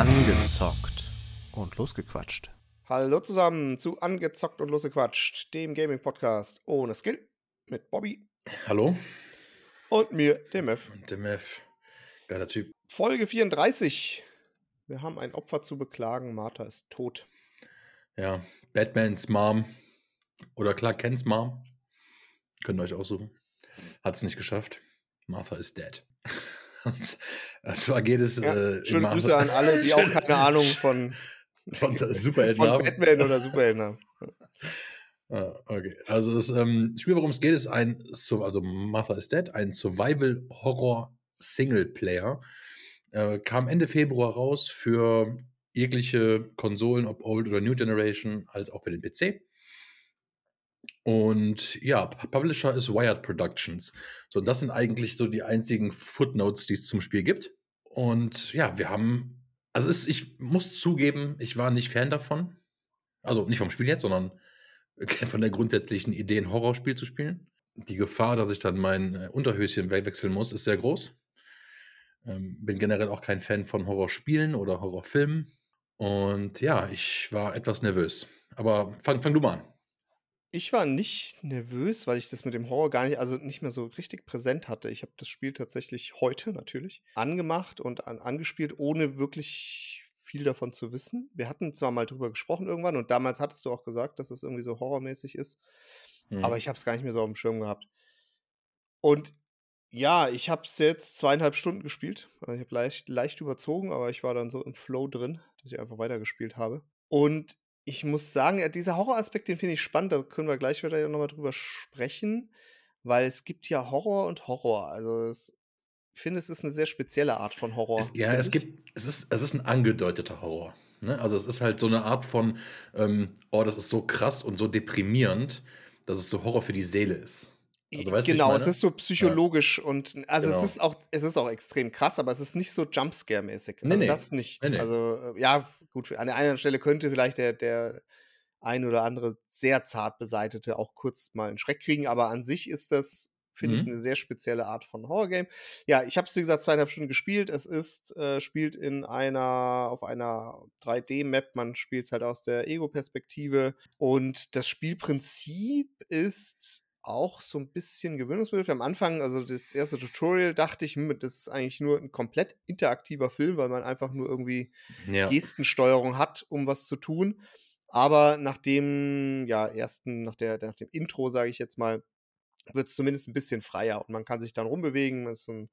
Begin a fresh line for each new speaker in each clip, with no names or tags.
Angezockt und losgequatscht.
Hallo zusammen zu Angezockt und Losgequatscht, dem Gaming-Podcast ohne Skill mit Bobby
Hallo?
und mir, dem F.
Und dem F. Geiler Typ.
Folge 34. Wir haben ein Opfer zu beklagen. Martha ist tot.
Ja, Batmans Mom oder Clark Kents Mom. Könnt ihr euch aussuchen. Hat es nicht geschafft. Martha ist dead. Und zwar geht es.
Ja,
äh,
schöne Grüße an alle, die auch keine Ahnung von,
von Superhelden
von
haben.
Batman oder Superhelden haben.
Ah, okay. Also das ähm, Spiel, worum es geht, ist ein, also Martha is Dead, ein Survival-Horror-Singleplayer. Äh, kam Ende Februar raus für jegliche Konsolen, ob Old oder New Generation, als auch für den PC. Und ja, Publisher ist Wired Productions. So, und das sind eigentlich so die einzigen Footnotes, die es zum Spiel gibt. Und ja, wir haben, also es, ich muss zugeben, ich war nicht Fan davon. Also nicht vom Spiel jetzt, sondern von der grundsätzlichen Idee, ein Horrorspiel zu spielen. Die Gefahr, dass ich dann mein äh, Unterhöschen we- wechseln muss, ist sehr groß. Ähm, bin generell auch kein Fan von Horrorspielen oder Horrorfilmen. Und ja, ich war etwas nervös. Aber fang, fang du mal an.
Ich war nicht nervös, weil ich das mit dem Horror gar nicht, also nicht mehr so richtig präsent hatte. Ich habe das Spiel tatsächlich heute natürlich angemacht und an, angespielt, ohne wirklich viel davon zu wissen. Wir hatten zwar mal drüber gesprochen irgendwann und damals hattest du auch gesagt, dass es irgendwie so horrormäßig ist,
Mhm.
aber ich habe es gar nicht mehr so auf dem Schirm gehabt. Und ja, ich habe es jetzt zweieinhalb Stunden gespielt. Also ich habe leicht, leicht überzogen, aber ich war dann so im Flow drin, dass ich einfach weitergespielt habe. Und ich muss sagen, ja, dieser Horroraspekt, den finde ich spannend. Da können wir gleich wieder nochmal drüber sprechen, weil es gibt ja Horror und Horror. Also es, ich finde, es ist eine sehr spezielle Art von Horror.
Es, ja, es
ich.
gibt, es ist, es ist ein angedeuteter Horror. Ne? Also es ist halt so eine Art von, ähm, oh, das ist so krass und so deprimierend, dass es so Horror für die Seele ist. Also, weißt
genau, es ist so psychologisch und also
Genau.
es ist auch es ist auch extrem krass, aber es ist nicht so Jumpscare-mäßig.
Nee,
Also
nee.
das nicht.
Nee, nee.
Also äh, ja, gut, an der einen Stelle könnte vielleicht der der ein oder andere sehr zart beseitete auch kurz mal einen Schreck kriegen, aber an sich ist das finde ich
Mhm.
eine sehr spezielle Art von Horrorgame. Ja, ich habe es wie gesagt zweieinhalb Stunden gespielt. Es ist äh, spielt in einer auf einer 3D-Map. Man spielt es halt aus der Ego-Perspektive und das Spielprinzip ist auch so ein bisschen gewöhnungsbedürftig. Am Anfang, also das erste Tutorial, dachte ich, das ist eigentlich nur ein komplett interaktiver Film, weil man einfach nur irgendwie
Ja.
Gestensteuerung hat, um was zu tun. Aber nach dem, ja, ersten, nach, der, nach dem Intro, sage ich jetzt mal, wird es zumindest ein bisschen freier und man kann sich dann rumbewegen. Man ist so ein,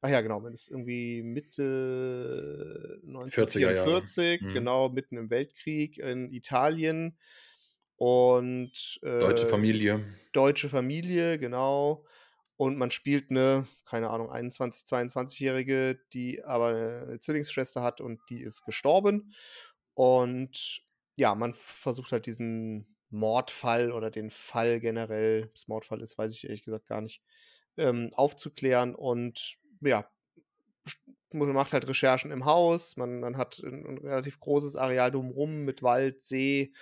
ach ja, genau, man ist irgendwie Mitte
40er Jahre.
1944,
Mhm.
genau, mitten im Weltkrieg in Italien. Und
Deutsche
äh,
Familie.
deutsche Familie, genau. Und man spielt eine, keine Ahnung, 21-, 22-Jährige, die aber eine Zwillingsschwester hat und die ist gestorben. Und ja, man versucht halt diesen Mordfall oder den Fall generell, was Mordfall ist, weiß ich ehrlich gesagt gar nicht, ähm, aufzuklären. Und ja, man macht halt Recherchen im Haus. Man, man hat ein, ein relativ großes Areal drumherum mit Wald, See,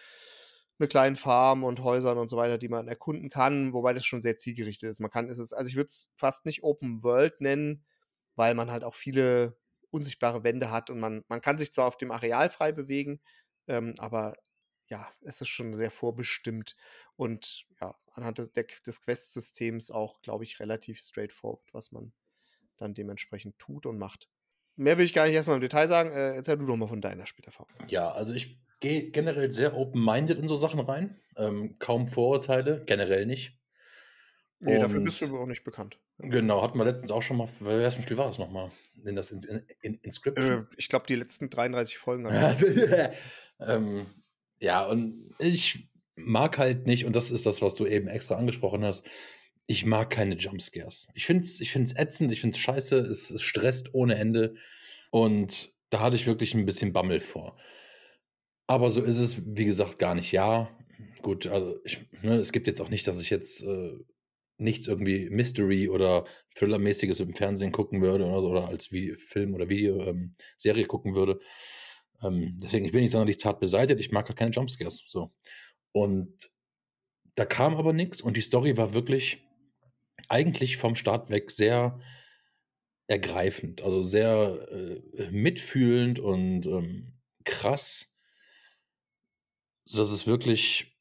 eine kleine Farm und Häusern und so weiter, die man erkunden kann, wobei das schon sehr zielgerichtet ist. Man kann, es also ich würde es fast nicht Open World nennen, weil man halt auch viele unsichtbare Wände hat und man, man kann sich zwar auf dem Areal frei bewegen, ähm, aber ja, es ist schon sehr vorbestimmt und ja, anhand des, des Quest-Systems auch, glaube ich, relativ straightforward, was man dann dementsprechend tut und macht. Mehr will ich gar nicht erstmal im Detail sagen. Äh, erzähl du doch mal von deiner Spielerfahrung.
Ja, also ich gehe generell sehr open-minded in so Sachen rein. Ähm, kaum Vorurteile, generell nicht.
Nee, dafür
Und-
bist du aber auch nicht bekannt.
Genau, hatten wir letztens auch schon mal, bei welchem Spiel war das nochmal? In das in, in, in Inscription?
Äh, ich glaube, die letzten 33 Folgen.
ähm, ja, und ich mag halt nicht, und das ist das, was du eben extra angesprochen hast, ich mag keine Jumpscares. Ich finde es ich find's ätzend, ich finde es scheiße, es, es stresst ohne Ende. Und da hatte ich wirklich ein bisschen Bammel vor. Aber so ist es, wie gesagt, gar nicht. Ja, gut, also ich, ne, es gibt jetzt auch nicht, dass ich jetzt äh, nichts irgendwie Mystery oder Thriller-mäßiges im Fernsehen gucken würde oder, so, oder als Video, Film oder Videoserie ähm, Serie gucken würde. Ähm, deswegen, ich bin nicht sonderlich zart beseitigt, ich mag auch keine Jumpscares. So. Und da kam aber nichts und die Story war wirklich eigentlich vom Start weg sehr ergreifend, also sehr äh, mitfühlend und ähm, krass, dass es wirklich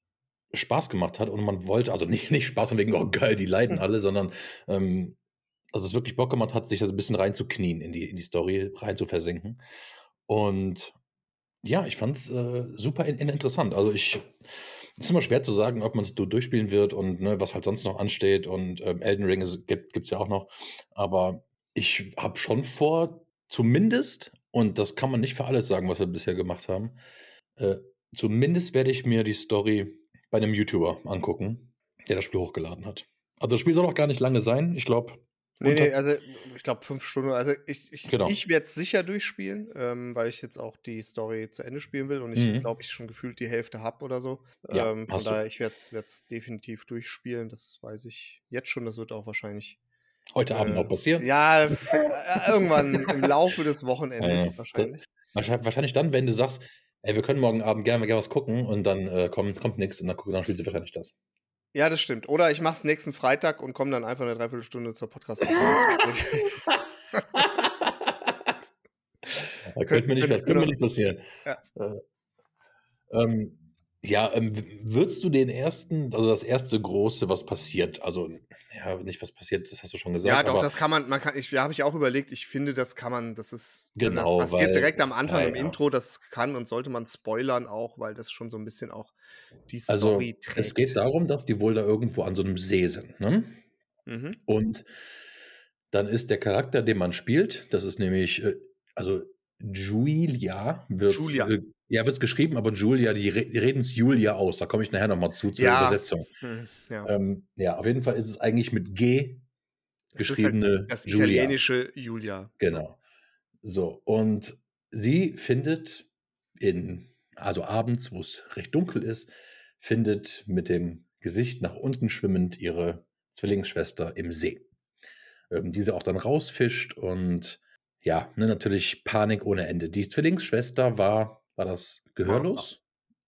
Spaß gemacht hat und man wollte, also nicht, nicht Spaß und wegen, oh geil, die leiden alle, sondern ähm, dass es wirklich Bock gemacht hat, sich da so ein bisschen reinzuknien in die, in die Story, rein zu versenken. Und ja, ich fand es äh, super in, in interessant. Also ich, es ist immer schwer zu sagen, ob man es durchspielen wird und ne, was halt sonst noch ansteht. Und ähm, Elden Ring gibt es ja auch noch. Aber ich habe schon vor, zumindest, und das kann man nicht für alles sagen, was wir bisher gemacht haben, äh, zumindest werde ich mir die Story bei einem YouTuber angucken, der das Spiel hochgeladen hat. Also das Spiel soll auch gar nicht lange sein. Ich glaube,
Nee, nee, also ich glaube fünf Stunden. Also ich, ich,
Genau.
ich werde es sicher durchspielen, ähm, weil ich jetzt auch die Story zu Ende spielen will und ich
Mhm.
glaube, ich schon gefühlt die Hälfte habe oder so.
Ja,
ähm, von
hast du.
daher, ich werde es definitiv durchspielen. Das weiß ich jetzt schon. Das wird auch wahrscheinlich.
heute Abend
äh,
noch passieren.
Ja, äh, irgendwann im Laufe des Wochenendes
Ja, ja.
Wahrscheinlich,
wahrscheinlich dann, wenn du sagst, ey, wir können morgen Abend gerne, gerne was gucken und dann äh, kommt, kommt nichts und dann, guck- dann spielst du wahrscheinlich das.
Ja, das stimmt. Oder ich mache es nächsten Freitag und komme dann einfach eine Dreiviertelstunde zur spät.
Da könnte mir nicht,
könnte-
das könnte mir nicht passieren.
Ja.
Äh, ähm, ja, ähm, würdest du den ersten, also das erste große, was passiert, also ja, nicht was passiert, das hast du schon gesagt,
Ja, doch, das kann man, man kann, ich, ja, habe ich auch überlegt, ich finde, das kann man, das ist,
Genau,
also das passiert
weil-
direkt am Anfang
ja,
im
ja.
Intro, das kann und sollte man spoilern auch, weil das schon so ein bisschen auch die
also
Story trägt.
es geht darum, dass die wohl da irgendwo an so einem See sind, ne?
Mhm.
Und dann ist der Charakter, den man spielt, das ist nämlich, äh, also Julia wird
Julia.
Äh, ja, wird es geschrieben, aber Julia, die, re die reden es Julia aus. Da komme ich nachher nochmal zu, zur
Ja.
Übersetzung.
Hm, Ja.
Ähm, ja, auf jeden Fall ist es eigentlich mit G
halt
geschriebene
das
Julia.
italienische Julia.
Genau. So, und sie findet in, also abends, wo es recht dunkel ist, findet mit dem Gesicht nach unten schwimmend ihre Zwillingsschwester im See. Ähm, die sie auch dann rausfischt und ja, ne, natürlich Panik ohne Ende. Die Zwillingsschwester war, war das gehörlos?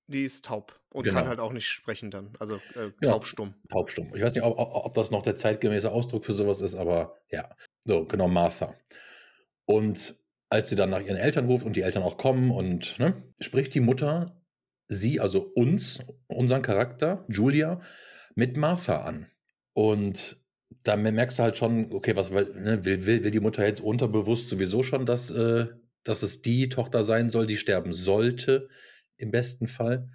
Die ist taub und
Genau.
kann halt auch nicht sprechen dann. Also äh,
Ja.
taubstumm.
Taubstumm. Ich weiß nicht, ob, ob, das noch der zeitgemäße Ausdruck für sowas ist, aber ja. So, genau, Martha. Und als sie dann nach ihren Eltern ruft und die Eltern auch kommen und ne, spricht die Mutter sie, also uns, unseren Charakter, Julia, mit Martha an. Und dann merkst du halt schon, okay, was will, ne, will, will, will die Mutter jetzt unterbewusst sowieso schon, dass, äh, dass es die Tochter sein soll, die sterben sollte, im besten Fall.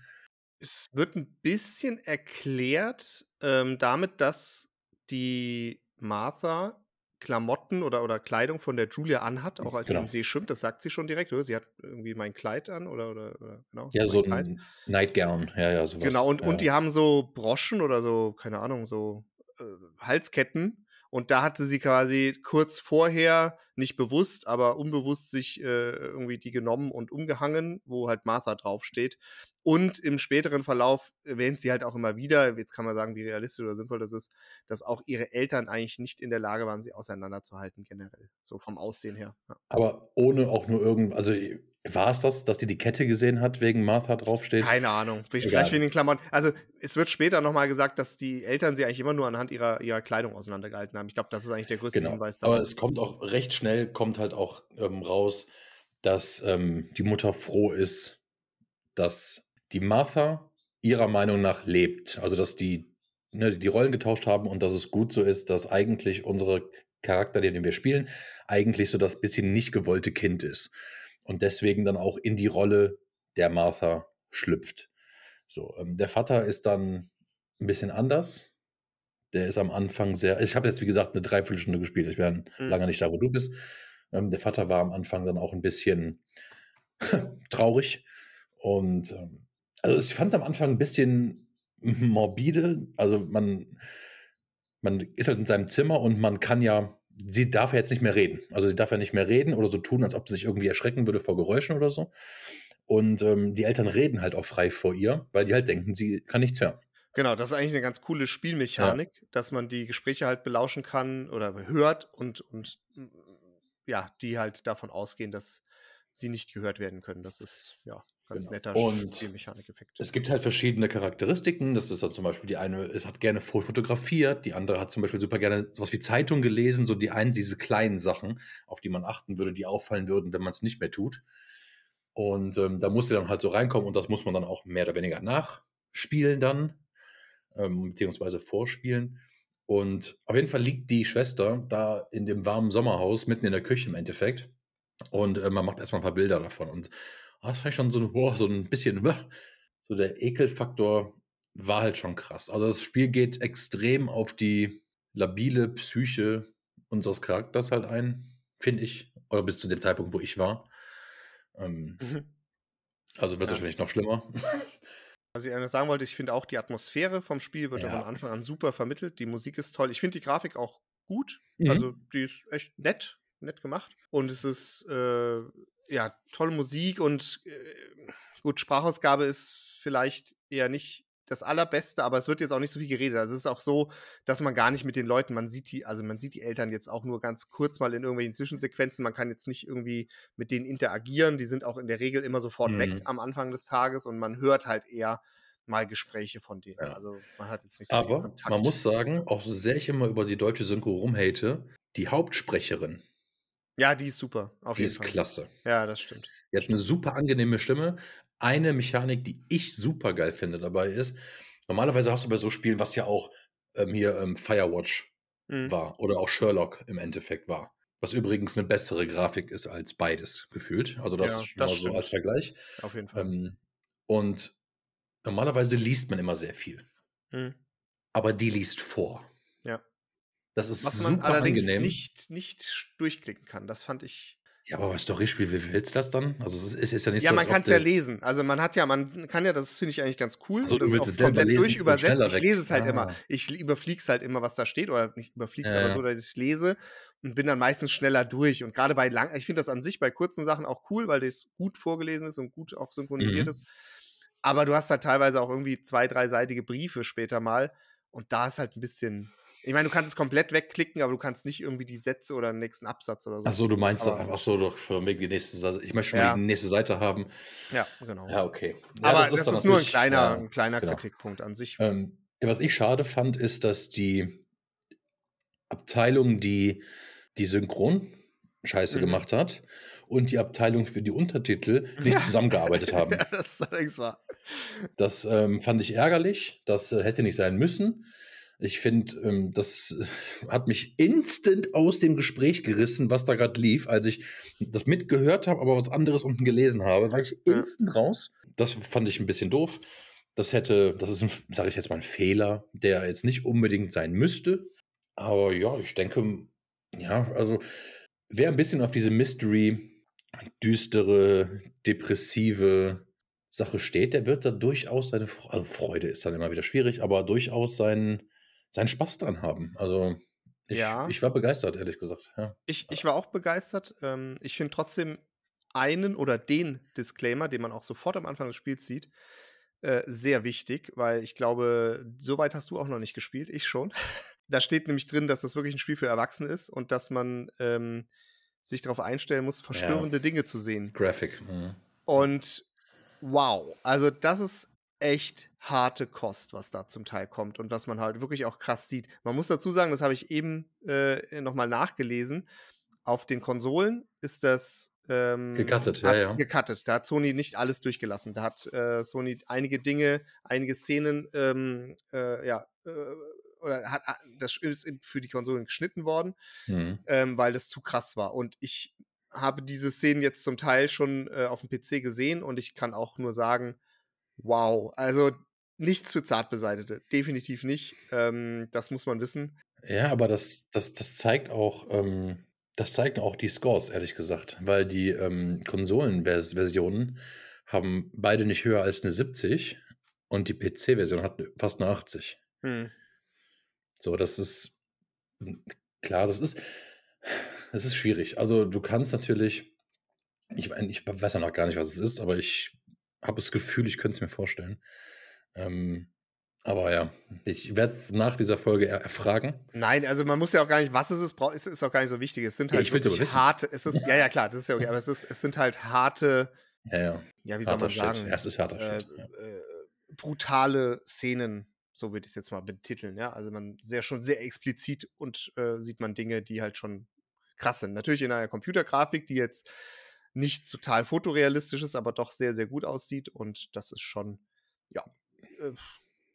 Es wird ein bisschen erklärt ähm, damit, dass die Martha Klamotten oder, oder Kleidung von der Julia anhat, auch als
Genau.
sie im See schwimmt. Das sagt sie schon direkt, oder? Sie hat irgendwie mein Kleid an oder, oder, oder genau.
Ja, so ein Nightgown, ja, ja, sowas.
Genau, und,
ja.
und die haben so Broschen oder so, keine Ahnung, so äh, Halsketten. Und da hatte sie quasi kurz vorher, nicht bewusst, aber unbewusst sich äh, irgendwie die genommen und umgehangen, wo halt Martha draufsteht. Und im späteren Verlauf erwähnt sie halt auch immer wieder, jetzt kann man sagen, wie realistisch oder sinnvoll das ist, dass auch ihre Eltern eigentlich nicht in der Lage waren, sie auseinanderzuhalten, generell. So vom Aussehen her. Ja.
Aber ohne auch nur irgend, also war es das, dass sie die Kette gesehen hat, wegen Martha draufsteht?
Keine Ahnung. Vielleicht
Egal.
wegen den Klamotten. Also, es wird später nochmal gesagt, dass die Eltern sie eigentlich immer nur anhand ihrer, ihrer Kleidung auseinandergehalten haben. Ich glaube, das ist eigentlich der größte
Genau.
Hinweis
Aber
darauf.
es kommt auch recht schnell, kommt halt auch ähm, raus, dass ähm, die Mutter froh ist, dass die Martha ihrer Meinung nach lebt. Also, dass die, ne, die Rollen getauscht haben und dass es gut so ist, dass eigentlich unsere Charakter, den wir spielen, eigentlich so das bisschen nicht gewollte Kind ist. Und deswegen dann auch in die Rolle der Martha schlüpft. So, ähm, der Vater ist dann ein bisschen anders. Der ist am Anfang sehr. Ich habe jetzt, wie gesagt, eine Dreiviertelstunde gespielt. Ich bin
Mhm.
lange nicht da, wo du bist. Ähm, der Vater war am Anfang dann auch ein bisschen traurig. Und ähm, also ich fand es am Anfang ein bisschen morbide. Also man, man ist halt in seinem Zimmer und man kann ja, sie darf ja jetzt nicht mehr reden. Also sie darf ja nicht mehr reden oder so tun, als ob sie sich irgendwie erschrecken würde vor Geräuschen oder so. Und ähm, die Eltern reden halt auch frei vor ihr, weil die halt denken, sie kann nichts hören.
Genau, das ist eigentlich eine ganz coole Spielmechanik, dass man die Gespräche halt belauschen kann oder hört und, und ja, die halt davon ausgehen, dass sie nicht gehört werden können. Das ist ja ganz
Genau.
netter
Und
Spielmechanikeffekt.
es gibt halt verschiedene Charakteristiken. Das ist halt zum Beispiel die eine ist, hat gerne fo- fotografiert, die andere hat zum Beispiel super gerne sowas wie Zeitung gelesen, so die einen diese kleinen Sachen, auf die man achten würde, die auffallen würden, wenn man es nicht mehr tut. Und ähm, da musste dann halt so reinkommen und das muss man dann auch mehr oder weniger nachspielen dann, ähm, beziehungsweise vorspielen. Und auf jeden Fall liegt die Schwester da in dem warmen Sommerhaus, mitten in der Küche im Endeffekt. Und äh, man macht erstmal ein paar Bilder davon. Und das fand ich schon so, boah, so ein bisschen, so der Ekelfaktor war halt schon krass. Also das Spiel geht extrem auf die labile Psyche unseres Charakters halt ein, finde ich. Oder bis zu dem Zeitpunkt, wo ich war. Ähm,
Mhm.
also wird es
Ja.
wahrscheinlich noch schlimmer.
Was ich sagen wollte, ich finde auch die Atmosphäre vom Spiel wird. Ja. von Anfang an super vermittelt. Die Musik ist toll. Ich finde die Grafik auch gut.
Mhm.
Also die ist echt nett, nett gemacht. Und es ist äh, ja tolle Musik und äh, gut, Sprachausgabe ist vielleicht eher nicht das allerbeste, aber es wird jetzt auch nicht so viel geredet. Also es ist auch so, dass man gar nicht mit den Leuten, man sieht die, also man sieht die Eltern jetzt auch nur ganz kurz mal in irgendwelchen Zwischensequenzen. Man kann jetzt nicht irgendwie mit denen interagieren. Die sind auch in der Regel immer sofort
Mhm.
weg am Anfang des Tages und man hört halt eher mal Gespräche von denen.
Ja.
Also man hat jetzt nicht so viel
Aber man muss sagen, auch so sehr ich immer über die deutsche Synchro rumhate, die Hauptsprecherin,
ja, die ist super.
Die ist
Fall.
klasse.
Ja, das stimmt.
Die hat eine super angenehme Stimme. Eine Mechanik, die ich super geil finde dabei ist, normalerweise hast du bei so Spielen, was ja auch ähm, hier ähm, Firewatch
Mhm.
war oder auch Sherlock im Endeffekt war. Was übrigens eine bessere Grafik ist als beides gefühlt. Also das
Ja, das
mal so als Vergleich.
Auf jeden Fall.
Ähm, und normalerweise liest man immer sehr viel.
Mhm.
Aber die liest vor.
Ja.
Das ist
Was man allerdings
angenehm.
nicht, nicht durchklicken kann. Das fand ich.
Ja, aber bei Storyspiel, wie willst du das dann? Also es ist, es ist ja nicht
Ja,
so,
man
als ob
kann es ja lesen. Also man hat ja, man kann ja, das finde ich eigentlich ganz cool.
Ach so,
und
du
das ist
willst
auch
es
komplett
lesen
Ich lese es halt
Ah.
immer. Ich überflieg's halt immer, was da steht. Oder nicht überflieg's,
Ja,
aber
ja.
so, dass ich lese und bin dann meistens schneller durch. Und gerade bei lang, ich finde das an sich bei kurzen Sachen auch cool, weil das gut vorgelesen ist und gut auch synchronisiert
Mhm.
ist. Aber du hast halt teilweise auch irgendwie zwei, dreiseitige Briefe später mal. Und da ist halt ein bisschen. Ich meine, du kannst es komplett wegklicken, aber du kannst nicht irgendwie die Sätze oder den nächsten Absatz oder so.
Ach so, du meinst,
Aber-
ach so, doch, von wegen die nächste Seite. Ich möchte schon
Ja.
mal die nächste Seite haben.
Ja, genau.
Ja, okay. Ja,
aber das ist,
dann
nur ein kleiner,
ja,
ein kleiner
genau.
Kritikpunkt an sich.
Ähm, was ich schade fand, ist, dass die Abteilung, die die Synchron-Scheiße
Mhm.
gemacht hat und die Abteilung für die Untertitel nicht zusammengearbeitet haben.
ja, das ist allerdings wahr.
Das ähm, fand ich ärgerlich. Das äh, hätte nicht sein müssen. Ich finde, ähm, das hat mich instant aus dem Gespräch gerissen, was da gerade lief, als ich das mitgehört habe, aber was anderes unten gelesen habe, war ich instant raus. Das fand ich ein bisschen doof. Das hätte, das ist ein, sage ich jetzt mal, ein Fehler, der jetzt nicht unbedingt sein müsste. Aber ja, ich denke, ja, also wer ein bisschen auf diese Mystery, düstere, depressive Sache steht, der wird da durchaus seine also Freude ist dann immer wieder schwierig, aber durchaus seinen, seinen Spaß dran haben. Also ich,
Ja.
ich war begeistert, ehrlich gesagt. Ja.
Ich, ich war auch begeistert. Ähm, ich finde trotzdem einen oder den Disclaimer, den man auch sofort am Anfang des Spiels sieht, äh, sehr wichtig, weil ich glaube, so weit hast du auch noch nicht gespielt, ich schon. Da steht nämlich drin, dass das wirklich ein Spiel für Erwachsene ist und dass man ähm, sich darauf einstellen muss, verstörende Dinge zu sehen.
Graphic. Mhm.
Und wow, also das ist echt harte Kost, was da zum Teil kommt und was man halt wirklich auch krass sieht. Man muss dazu sagen, das habe ich eben äh, nochmal nachgelesen. Auf den Konsolen ist das ähm,
Gecuttet, ja, ja.
gecuttet. Da hat Sony nicht alles durchgelassen. Da hat äh, Sony einige Dinge, einige Szenen, ähm, äh, ja, äh, oder hat das ist für die Konsolen geschnitten worden
Mhm.
ähm, weil das zu krass war. Und ich habe diese Szenen jetzt zum Teil schon äh, auf dem PC gesehen und ich kann auch nur sagen, wow, also nichts für Zartbeseitete, definitiv nicht. Ähm, das muss man wissen.
Ja, aber das, das, das zeigt auch, ähm, das zeigen auch die Scores, ehrlich gesagt, weil die ähm, Konsolenversionen haben beide nicht höher als eine 70 und die PC-Version hat fast eine 80.
Hm.
So, das ist klar, das ist, das ist schwierig. Also du kannst natürlich, ich, ich weiß ja noch gar nicht, was es ist, aber ich habe das Gefühl, ich könnte es mir vorstellen. Ähm, aber ja, ich werde es nach dieser Folge er erfragen.
Nein, also man muss ja auch gar nicht, was es ist, ist, ist auch gar nicht so wichtig. Es sind
Ja,
halt
aber
wirklich harte, es ist, ja, ja, klar, das ist ja okay, aber es, ist, es sind halt harte
Ja, ja.
ja, wie soll
Harter
man
Shit.
sagen,
Ja, es ist harter
äh,
Shit. Ja.
äh, brutale Szenen, so würde ich es jetzt mal betiteln, ja. Also man sehr schon sehr explizit und äh, sieht man Dinge, die halt schon krass sind. Natürlich in einer Computergrafik, die jetzt nicht total fotorealistisch ist, aber doch sehr, sehr gut aussieht. Und das ist schon, ja. Äh,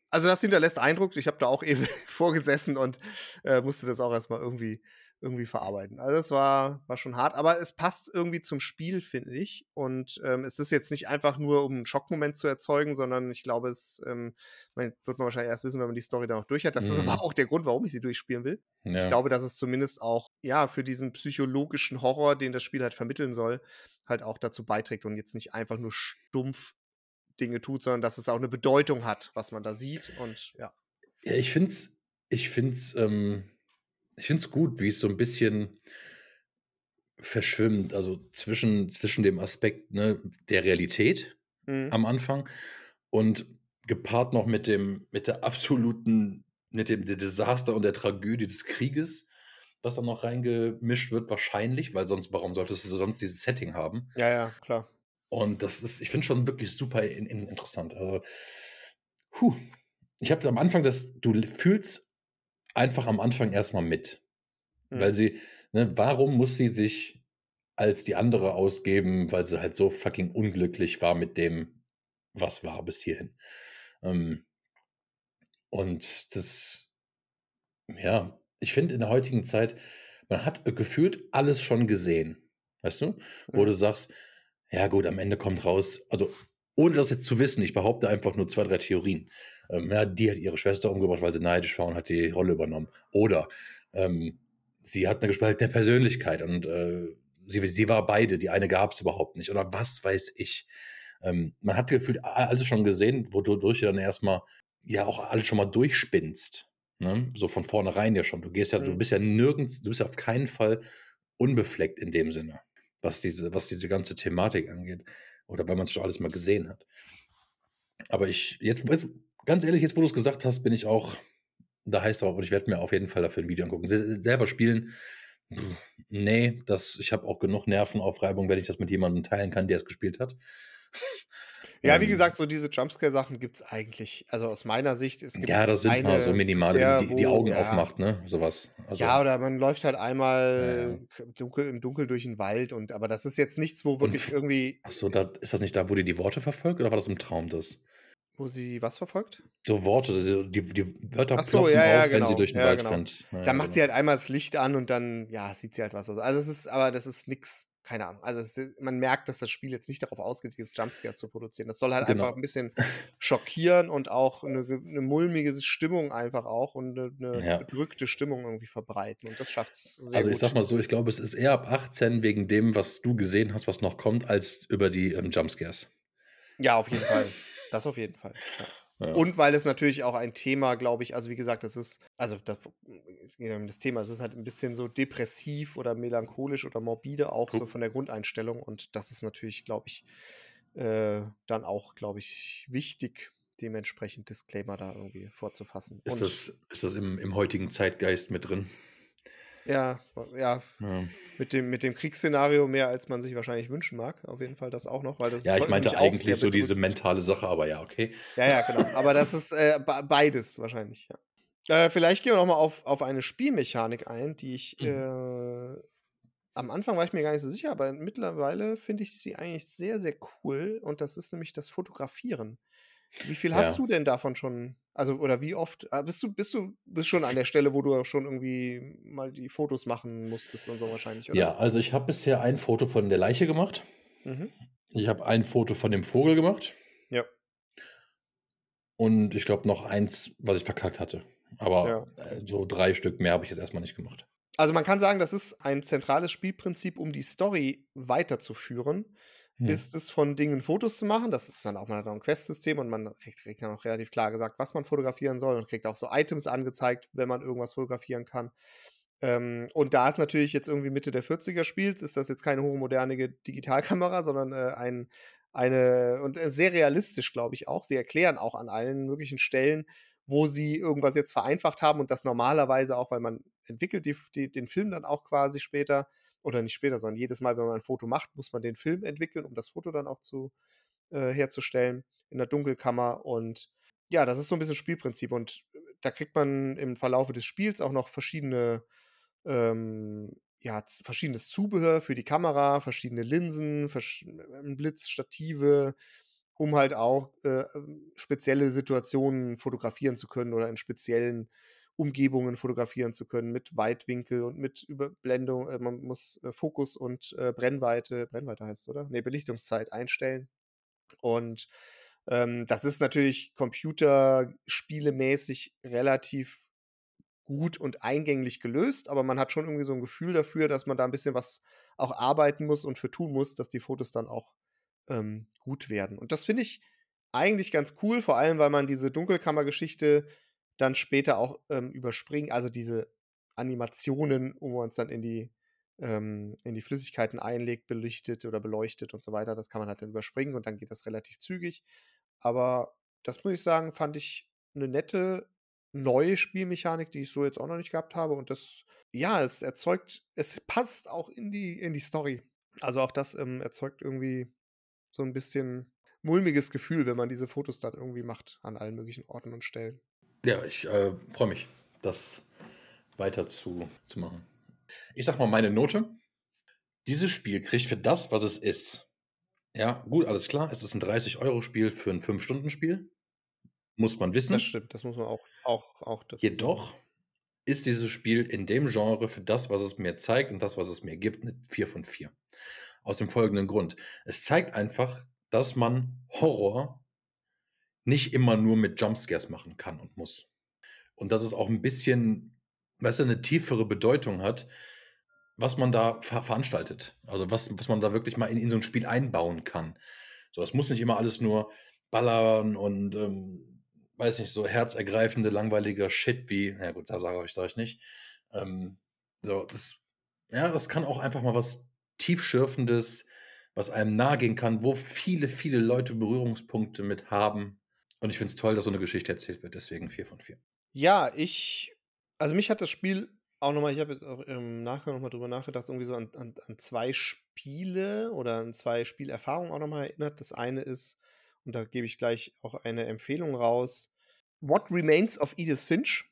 also das hinterlässt Eindruck. Ich habe da auch eben vorgesessen und äh, musste das auch erstmal irgendwie irgendwie verarbeiten. Also das war, war schon hart, aber es passt irgendwie zum Spiel, finde ich. Und ähm, es ist jetzt nicht einfach nur, um einen Schockmoment zu erzeugen, sondern ich glaube, es ähm, man, wird man wahrscheinlich erst wissen, wenn man die Story dann auch durch hat. Das ist
Mhm.
aber auch der Grund, warum ich sie durchspielen will. Ich
Ja.
glaube, dass es zumindest auch, ja, für diesen psychologischen Horror, den das Spiel halt vermitteln soll, halt auch dazu beiträgt und jetzt nicht einfach nur stumpf Dinge tut, sondern dass es auch eine Bedeutung hat, was man da sieht. Und ja.
Ja, ich finde es ich find's, ähm, ich find's gut, wie es so ein bisschen verschwimmt, also zwischen zwischen dem Aspekt, ne, der Realität
Mhm.
am Anfang und gepaart noch mit dem mit der absoluten mit dem De Desaster und der Tragödie des Krieges, was dann noch reingemischt wird wahrscheinlich, weil sonst warum solltest du sonst dieses Setting haben?
Ja, ja, klar.
Und das ist ich finde schon wirklich super in in interessant. Also, puh, ich habe am Anfang das du fühlst einfach am Anfang erst mal mit, weil
Mhm.
sie ne, warum muss sie sich als die andere ausgeben, weil sie halt so fucking unglücklich war mit dem, was war bis hierhin. Ähm und das ja, ich finde in der heutigen Zeit, man hat, gefühlt alles schon gesehen, weißt du? Wo
Mhm.
du sagst: „Ja gut, am Ende kommt raus“ also, ohne das jetzt zu wissen, ich behaupte einfach nur 2, 3 Theorien. Ähm, ja, die hat ihre Schwester umgebracht, weil sie neidisch war und hat die Rolle übernommen. Oder, ähm, sie hat 'ne gespaltene Persönlichkeit und, äh, sie sie war beide, die eine gab's überhaupt nicht oder was weiß ich. Ähm, man hat gefühlt alles schon gesehen, wodurch du dann erst mal ja auch alles schon mal durchspinnst, ne? So von vornherein ja schon. Du gehst ja du
Mhm.
bist ja nirgends du bist ja auf keinen Fall unbefleckt in dem Sinne, was diese was diese ganze Thematik angeht oder weil man's schon alles mal gesehen hat. Aber ich jetzt jetzt ganz ehrlich, jetzt wo du's gesagt hast, bin ich auch da heiß drauf und ich werde mir auf jeden Fall dafür 'n Video angucken. Se selber spielen, ne, das ich habe auch genug Nervenaufreibung, wenn ich das mit jemandem teilen kann, der es gespielt hat.
Ja, wie
Ähm
gesagt, so diese Jumpscare-Sachen gibt's eigentlich also aus meiner Sicht, es gibt
Ja, das sind mal so minimale, wenn die die Augen
ja.
aufmacht, ne, so was. Also
Ja, oder man läuft halt
Ja, ja.
einmal k dunkel im Dunkeln durch 'n Wald und aber das ist jetzt nichts, wo
Und
wirklich
f
irgendwie
ach so, da ist das nicht da, wo die die Worte verfolgt oder war das im Traum das?
Wo sie was verfolgt?
So Worte, die die Wörter
Ach so, ja, ja,
auf, wenn sie
genau.
durch 'n
Ja,
Wald
genau.
rennt. Ja,
Dann macht sie
genau.
halt einmal das Licht an und dann, ja, sieht sie halt was. Also also es ist aber das ist nix keine Ahnung. Also es i man merkt, dass das Spiel jetzt nicht darauf ausgelegt ist, Jumpscares zu produzieren. Das soll halt einfach
Genau.
'n bisschen schockieren und auch 'ne ge 'ne mulmige Stimmung einfach auch und 'ne 'ne
Ja.
bedrückte Stimmung irgendwie verbreiten und das schafft's sehr
Also, ich
gut.
sage mal so, ich glaube, es ist eher ab 18 wegen dem, was du gesehen hast, was noch kommt, als über die, ähm, Jumpscares.
Ja, auf jeden Fall. Das auf jeden Fall, ja.
Ja.
Und weil es natürlich auch ein Thema, glaube ich also wie gesagt, das ist also das das Thema. Es ist halt 'n bisschen so depressiv oder melancholisch oder morbide auch so von der Grundeinstellung und das ist natürlich, glaube ich, äh, dann auch, glaube ich, wichtig, dementsprechend Disclaimer da irgendwie vorzufassen.
Ist
Und
das ist das im im heutigen Zeitgeist mit drin?
Ja, ja,
Ja.
mit dem mit dem Kriegsszenario mehr, als man sich wahrscheinlich wünschen mag. Auf jeden Fall das auch noch, weil das
Ja,
ist
ich meinte eigentlich so diese mentale Sache, aber ja, okay.
Ja, ja, genau. Aber das ist, äh, be beides wahrscheinlich, ja. Äh, vielleicht gehen wir noch mal auf auf eine Spielmechanik ein, die ich,
Mhm.
äh am Anfang war ich mir gar nicht so sicher, aber mittlerweile finde ich sie eigentlich sehr, sehr cool und das ist nämlich das Fotografieren. Wie viel hast
Ja.
du denn davon schon also oder wie oft ah, bist du bist du bist schon an der Stelle, wo du auch schon irgendwie mal die Fotos machen musstest und so wahrscheinlich, oder?
Ja, also ich habe bisher ein Foto von der Leiche gemacht.
Mhm.
Ich habe ein Foto von dem Vogel gemacht.
Ja.
Und ich glaube noch eins, was ich verkackt hatte. Aber,
Ja.
äh, so 3 Stück mehr habe ich jetzt erst mal nicht gemacht.
Also, man kann sagen, das ist ein zentrales Spielprinzip, um die Story weiterzuführen,
Hm.
ist es von Dingen Fotos zu machen. Das ist dann auch man hat auch 'n Questsystem und man kriegt kriegt dann auch relativ klar gesagt, was man fotografieren soll und kriegt auch so Items angezeigt, wenn man irgendwas fotografieren kann. Ähm, und da es natürlich jetzt irgendwie Mitte der 40er spielt, ist das jetzt keine hochmoderne Digitalkamera, sondern, äh, ein eine und, äh, sehr realistisch, glaube ich auch. Sie erklären auch an allen möglichen Stellen, wo sie irgendwas jetzt vereinfacht haben und das normalerweise auch weil man entwickelt die die den Film dann auch quasi später, oder nicht später, sondern jedes Mal, wenn man ein Foto macht, muss man den Film entwickeln, um das Foto dann auch zu äh, herzustellen in der Dunkelkammer. Und ja, das ist so ein bisschen Spielprinzip. Und da kriegt man im Verlaufe des Spiels auch noch verschiedene, ähm, ja, verschiedenes Zubehör für die Kamera, verschiedene Linsen, versch Blitzstative, um halt auch äh, ähm, spezielle Situationen fotografieren zu können oder in speziellen Umgebungen fotografieren zu können mit Weitwinkel und mit Überblendung. Äh, man muss äh, Fokus und äh, Brennweite, Brennweite heißt es, oder? Ne, Belichtungszeit einstellen. Und ähm, das ist natürlich computerspielemäßig relativ gut und eingänglich gelöst, aber man hat schon irgendwie so ein Gefühl dafür, dass man da ein bisschen was auch arbeiten muss und für tun muss, dass die Fotos dann auch ähm, gut werden. Und das finde ich eigentlich ganz cool, vor allem, weil man diese Dunkelkammergeschichte dann später auch ähm, überspringt, also diese Animationen, wo man uns dann in die ähm, in die Flüssigkeiten einlegt, belichtet oder beleuchtet und so weiter. Das kann man halt dann überspringen und dann geht das relativ zügig. Aber das muss ich sagen, fand ich eine nette neue Spielmechanik, die ich so jetzt auch noch nicht gehabt habe. Und das, ja, es erzeugt, es passt auch in die, in die Story. Also auch das ähm, erzeugt irgendwie so ein bisschen mulmiges Gefühl, wenn man diese Fotos dann irgendwie macht an allen möglichen Orten und Stellen.
Ja, ich äh, freue mich, das weiter zu, zu machen. Ich sag mal meine Note. Dieses Spiel kriegt für das, was es ist. Ja, gut, alles klar. Es ist ein 30-Euro-Spiel für ein 5-Stunden-Spiel. Muss man wissen.
Das stimmt, das muss man auch, auch, auch
dazu Jedoch sagen. ist dieses Spiel in dem Genre für das, was es mir zeigt und das, was es mir gibt, eine 4 von 4. Aus dem folgenden Grund. Es zeigt einfach, dass man Horror nicht immer nur mit Jumpscares machen kann und muss. Und dass es auch ein bisschen weißt du, eine tiefere Bedeutung hat, was man da ver veranstaltet. Also was, was man da wirklich mal in, in so ein Spiel einbauen kann. So, es muss nicht immer alles nur ballern und ähm, weiß nicht, so herzergreifende, langweiliger Shit wie, na gut, da sage ich, ich nicht. Ähm, so, das, ja, das kann auch einfach mal was tiefschürfendes, was einem nahe gehen kann, wo viele, viele Leute Berührungspunkte mit haben. Und ich finde es toll, dass so eine Geschichte erzählt wird, deswegen 4 von 4.
Ja, ich also mich hat das Spiel auch nochmal, ich habe jetzt auch im Nachgang nochmal drüber nachgedacht, irgendwie so an, an, an zwei Spiele oder an zwei Spielerfahrungen auch nochmal erinnert. Das eine ist, und da gebe ich gleich auch eine Empfehlung raus, What Remains of Edith Finch.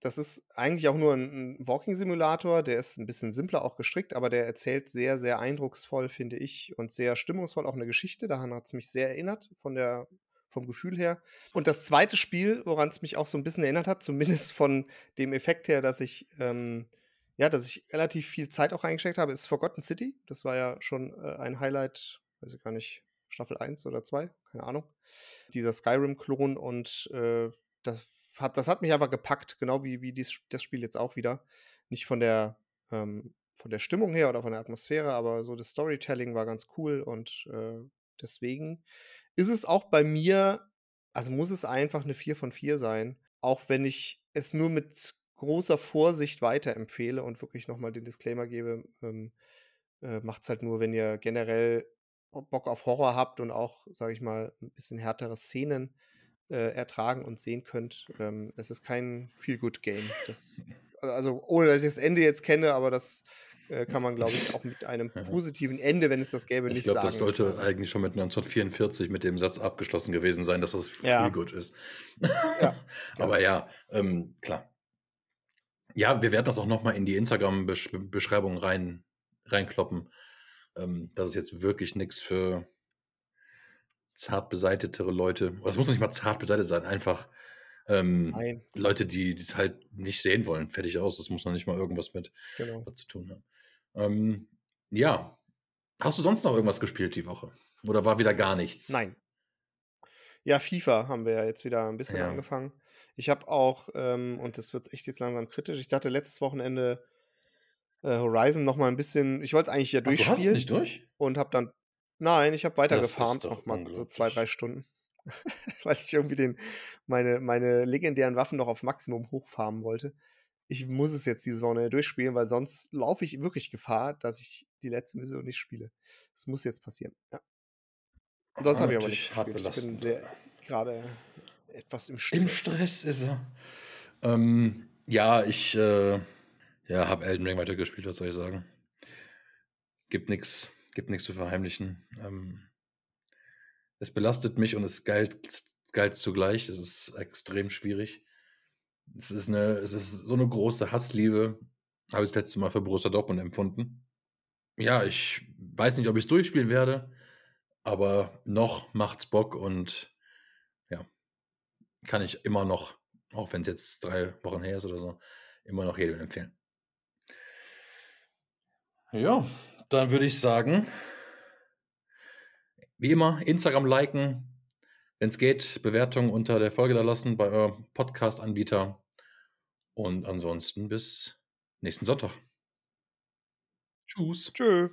Das ist eigentlich auch nur ein, ein Walking-Simulator, der ist ein bisschen simpler auch gestrickt, aber der erzählt sehr, sehr eindrucksvoll, finde ich, und sehr stimmungsvoll auch eine Geschichte. Daran hat es mich sehr erinnert, von der vom Gefühl her. Und das zweite Spiel, woran es mich auch so ein bisschen erinnert hat, zumindest von dem Effekt her, dass ich, ähm, ja, dass ich relativ viel Zeit auch reingesteckt habe, ist Forgotten City. Das war ja schon äh, ein Highlight, weiß ich gar nicht, Staffel 1 oder 2, keine Ahnung. Dieser Skyrim-Klon und äh, das, hat, das hat mich aber gepackt, genau wie, wie dies, das Spiel jetzt auch wieder. Nicht von der, ähm, von der Stimmung her oder von der Atmosphäre, aber so das Storytelling war ganz cool und äh, deswegen ist es auch bei mir, also muss es einfach eine 4 von 4 sein, auch wenn ich es nur mit großer Vorsicht weiterempfehle und wirklich nochmal den Disclaimer gebe, ähm, äh, macht es halt nur, wenn ihr generell Bock auf Horror habt und auch, sage ich mal, ein bisschen härtere Szenen äh, ertragen und sehen könnt. Ähm, es ist kein Feel-Good-Game. Also, ohne dass ich das Ende jetzt kenne, aber das äh, kann man, glaube ich, auch mit einem positiven Ende, wenn es das gäbe, nicht ich glaub, sagen.
Ich glaube, das sollte eigentlich schon mit 1944 mit dem Satz abgeschlossen gewesen sein, dass das ja. viel gut ist. Ja. Aber ja, ähm, klar. Ja, wir werden das auch nochmal in die Instagram-Beschreibung rein, reinkloppen. Ähm, das ist jetzt wirklich nichts für zart beseitetere Leute. Das muss nicht mal zart beseitet sein, einfach ähm, Leute, die es halt nicht sehen wollen. Fertig aus. Das muss noch nicht mal irgendwas mit genau. zu tun haben. Ähm, ja. Hast du sonst noch irgendwas gespielt die Woche? Oder war wieder gar nichts?
Nein. Ja, FIFA haben wir ja jetzt wieder ein bisschen ja. angefangen. Ich habe auch, ähm, und das wird echt jetzt langsam kritisch, ich dachte letztes Wochenende äh, Horizon noch mal ein bisschen, ich wollte es eigentlich ja durchspielen. Ach, du hast es
nicht durch?
Und habe dann, nein, ich habe weitergefarmt, noch mal so zwei, drei Stunden. Weil ich irgendwie den, meine, meine legendären Waffen noch auf Maximum hochfarmen wollte ich muss es jetzt dieses Wochenende durchspielen, weil sonst laufe ich wirklich Gefahr, dass ich die letzte Mission nicht spiele. Das muss jetzt passieren. Ja. Sonst habe ich aber nicht gespielt. Ich bin sehr, gerade etwas im
Stress. Im Stress ist er. Ähm, ja, ich äh, ja, habe Elden Ring weitergespielt, was soll ich sagen? Gibt nichts gibt nix zu verheimlichen. Ähm, es belastet mich und es geilt geilt zugleich. Es ist extrem schwierig. Es ist 'ne es ist so eine große Hassliebe, habe ich das letzte Mal für Borussia Dortmund empfunden. Ja, ich weiß nicht, ob ich es durchspielen werde, aber noch macht's Bock und ja, kann ich immer noch, auch wenn es jetzt drei Wochen her ist oder so, immer noch jedem empfehlen. Ja, dann würde ich sagen wie immer, Instagram liken, wenn es geht, Bewertungen unter der Folge da lassen bei eurem Podcast-Anbieter. Und ansonsten bis nächsten Sonntag. Tschüss.
Tschö.